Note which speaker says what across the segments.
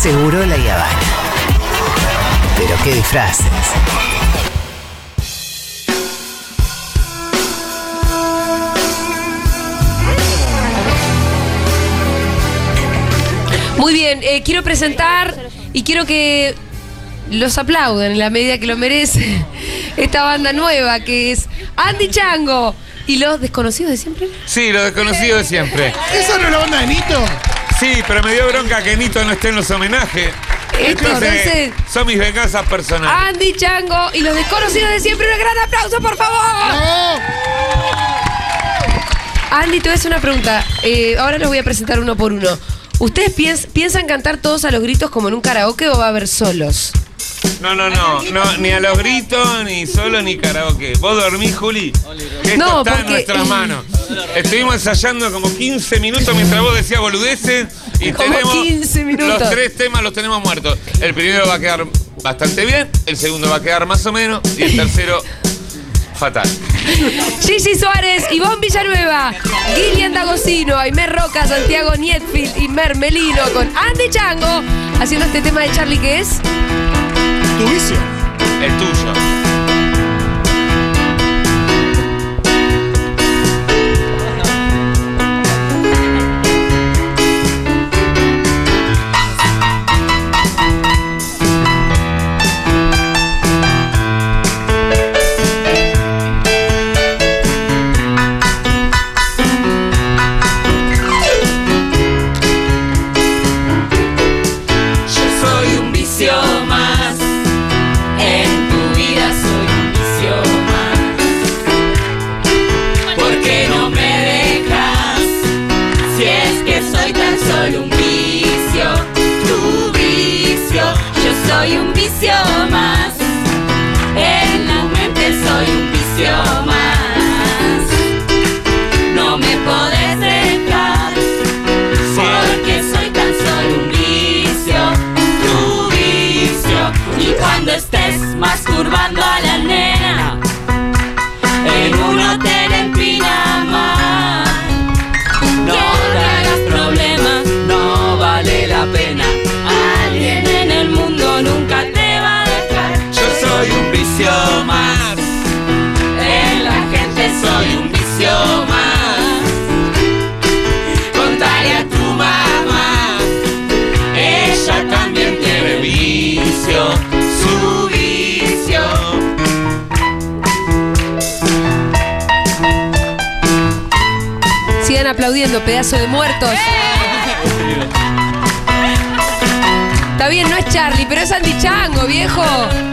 Speaker 1: Seguro la Habana. Pero qué disfraces.
Speaker 2: Muy bien, eh, quiero presentar y quiero que los aplauden en la medida que lo merece esta banda nueva que es Andy Chango y los desconocidos de siempre.
Speaker 3: Sí, lo desconocido de siempre.
Speaker 4: ¿Esa no es la banda de Nito?
Speaker 3: Sí, pero me dio bronca que Nito no esté en los homenajes.
Speaker 2: Entonces,
Speaker 3: son mis venganzas personales.
Speaker 2: Andy Chango y los desconocidos de siempre. Un gran aplauso, por favor. Andy, te voy a hacer una pregunta. Eh, ahora los voy a presentar uno por uno. ¿Ustedes piens- piensan cantar todos a los gritos como en un karaoke o va a haber solos?
Speaker 3: No, no, no, no, ni a los gritos, ni solo, ni karaoke. ¿Vos dormís, Juli? Que esto
Speaker 2: No,
Speaker 3: está
Speaker 2: porque-
Speaker 3: en nuestras manos. Estuvimos ensayando como 15 minutos mientras vos decías boludeces y
Speaker 2: Como
Speaker 3: tenemos
Speaker 2: 15 minutos.
Speaker 3: los tres temas los tenemos muertos. El primero va a quedar bastante bien, el segundo va a quedar más o menos y el tercero fatal.
Speaker 2: Gigi Suárez, Ivonne Villanueva, Guillian Dagosino, Aimer Roca, Santiago Nietfield y Mer Melino con Andy Chango haciendo este tema de Charlie que es
Speaker 4: Tu vicio.
Speaker 3: El tuyo.
Speaker 5: Su vicio.
Speaker 2: Sigan aplaudiendo, pedazo de muertos. Está bien, no es Charlie, pero es Andy Chango, viejo.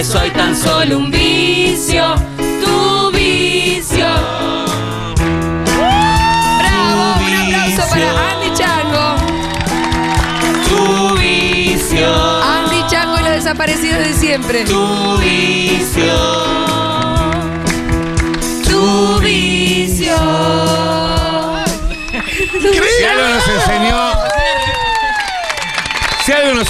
Speaker 5: Que soy tan solo un vicio, tu vicio.
Speaker 2: Bravo, un aplauso para Andy Chango.
Speaker 5: Tu vicio.
Speaker 2: Andy Chango y los desaparecidos de siempre.
Speaker 5: Tu vicio. Tu vicio.
Speaker 3: Si algo nos enseñó.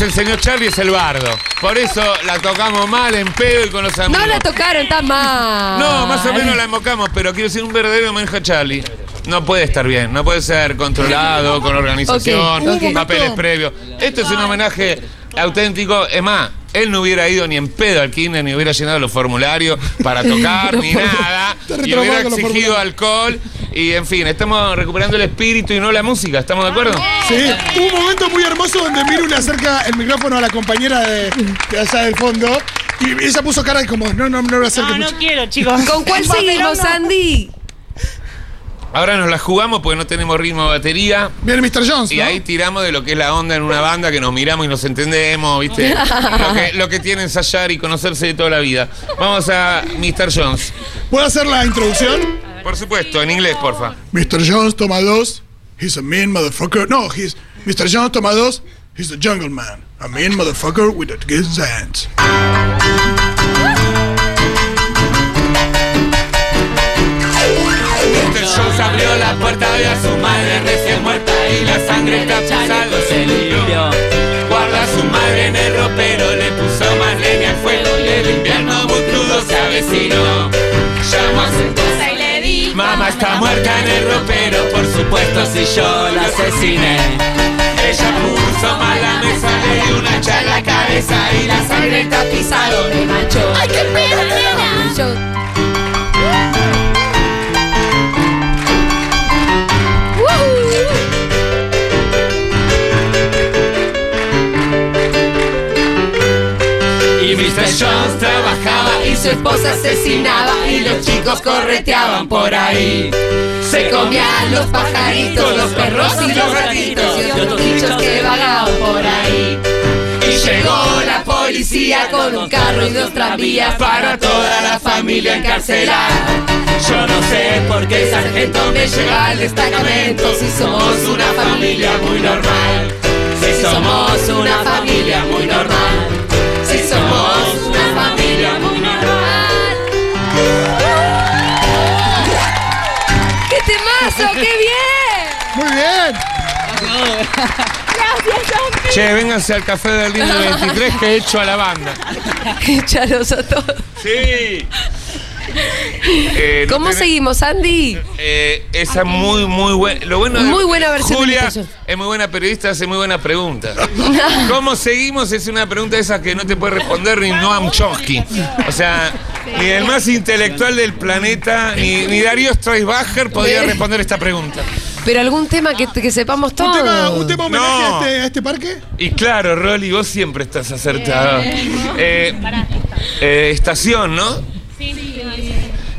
Speaker 3: Algo nos enseñó Charlie es el bardo. Por eso la tocamos mal, en pedo y con los amigos.
Speaker 2: No la tocaron tan mal.
Speaker 3: No, más o menos la invocamos, pero quiero decir un verdadero homenaje a Charlie. No puede estar bien, no puede ser controlado, con organización,
Speaker 2: Ok, ok.
Speaker 3: papeles previos. Esto es un homenaje auténtico. Es más, él no hubiera ido ni en pedo al kinder, ni hubiera llenado los formularios para tocar, ni nada. Y hubiera exigido alcohol. Y en fin, estamos recuperando el espíritu y no la música. ¿Estamos de acuerdo?
Speaker 4: Sí, hubo un momento muy hermoso donde Miru le acerca el micrófono a la compañera de, de allá del fondo y ella puso cara de como, no, no, no lo acerques
Speaker 5: No, no
Speaker 4: mucho.
Speaker 5: quiero, chicos.
Speaker 2: ¿Con cuál seguimos, Andy?
Speaker 3: Ahora nos la jugamos porque no tenemos ritmo de batería.
Speaker 4: Viene Mr. Jones,
Speaker 3: Y
Speaker 4: ¿no?
Speaker 3: ahí tiramos de lo que es la onda en una banda, que nos miramos y nos entendemos, ¿viste? lo, que, lo que tiene ensayar y conocerse de toda la vida. Vamos a Mr. Jones.
Speaker 4: ¿Puedo hacer la introducción?
Speaker 3: Por supuesto, en inglés, porfa.
Speaker 4: Mr. Jones toma dos. He's a mean motherfucker. No, he's Mr. Jones toma dos. He's the jungle man. A mean motherfucker with the good hands.
Speaker 3: Está muerta en el ropero, por supuesto si yo la asesiné. Ella puso mal la mesa, le dio una hacha en la cabeza y la sangre tapizado me manchó. ¡Ay, qué pena, Mr. Jones trabajaba y su esposa asesinaba y los chicos correteaban por ahí. Se comían los pajaritos, los perros y los gatitos y otros bichos que vagaban por ahí. Y llegó la policía con un carro y dos tranvías para toda la familia encarcelada. Yo no sé por qué sargento me lleva al destacamento si somos una familia muy normal. Si somos una familia muy normal.
Speaker 2: Bien!
Speaker 4: Muy bien.
Speaker 3: Che, vénganse al café del Lindo 23 que he hecho a la banda.
Speaker 2: Échalos a todos.
Speaker 3: Sí. Eh,
Speaker 2: ¿Cómo
Speaker 3: tenés-
Speaker 2: seguimos, Andy?
Speaker 3: Eh, esa muy, muy buena. Lo bueno de
Speaker 2: Muy buena versión
Speaker 3: Julia es muy buena periodista, hace muy buena pregunta. ¿Cómo seguimos? Es una pregunta esa que no te puede responder ni Noam Chomsky. O sea, ni el más intelectual del planeta, ni, ni Darío Streisbacher podía responder esta pregunta.
Speaker 2: Pero algún tema que, que sepamos
Speaker 4: Un
Speaker 2: todo.
Speaker 4: tema, un tema homenaje
Speaker 3: No.
Speaker 4: a, este, a este parque.
Speaker 3: Y claro, Rolly, vos siempre estás acertado. Eh, eh, estación, ¿no?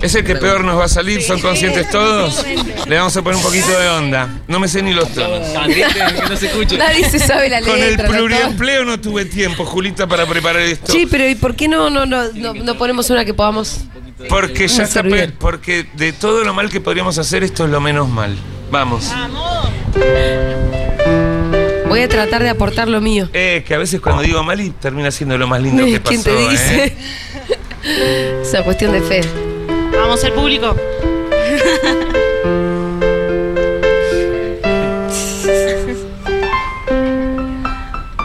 Speaker 3: Es el que peor nos va a salir, ¿son conscientes todos? Le vamos a poner un poquito de onda. No me sé ni los tonos.
Speaker 2: Nadie se sabe la letra.
Speaker 3: Con el pluriempleo no tuve tiempo, Julita, para preparar esto.
Speaker 2: Sí, pero ¿y por qué no, no, no, no, no ponemos una que podamos?
Speaker 3: Porque ya está porque de todo lo mal que podríamos hacer, esto es lo menos mal. Vamos.
Speaker 2: Voy a tratar de aportar lo mío.
Speaker 3: Eh, que a veces cuando digo mal y termina siendo lo más lindo que pasó.
Speaker 2: ¿Quién te dice?
Speaker 3: ¿eh?
Speaker 2: es una cuestión de fe.
Speaker 5: Vamos al público.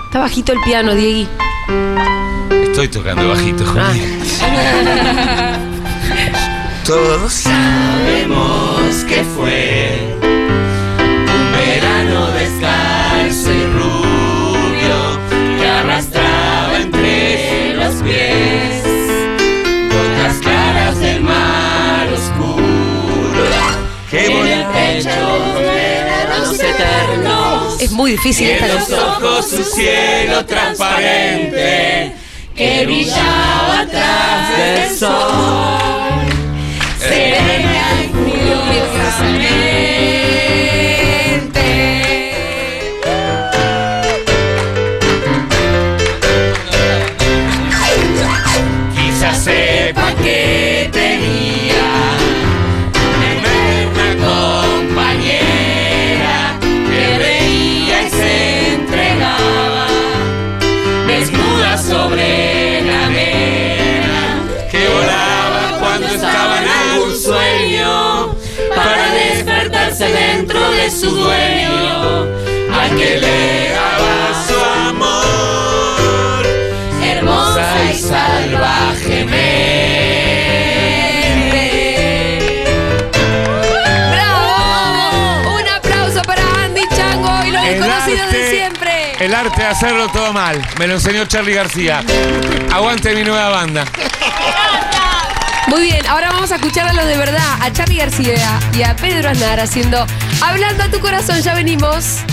Speaker 2: Está bajito el piano, Diegui.
Speaker 3: Estoy tocando bajito,
Speaker 2: Ah.
Speaker 3: Julia. Todos sabemos que fue
Speaker 2: muy difícil esta
Speaker 3: en los
Speaker 2: canción.
Speaker 3: ojos un cielo transparente que brillaba atrás del sol. Serena y sueño para despertarse dentro de su dueño al que le daba su amor hermosa y salvajemente
Speaker 2: ¡Bravo! Un aplauso para Andy Chango y los
Speaker 3: El
Speaker 2: desconocidos de
Speaker 3: arte-
Speaker 2: siempre.
Speaker 3: El arte de hacerlo todo mal. Me lo enseñó Charlie García. Aguante mi nueva banda.
Speaker 2: Muy bien, ahora vamos a escuchar a los de verdad, a Charlie García y a Pedro Aznar haciendo Hablando a tu corazón, ya venimos.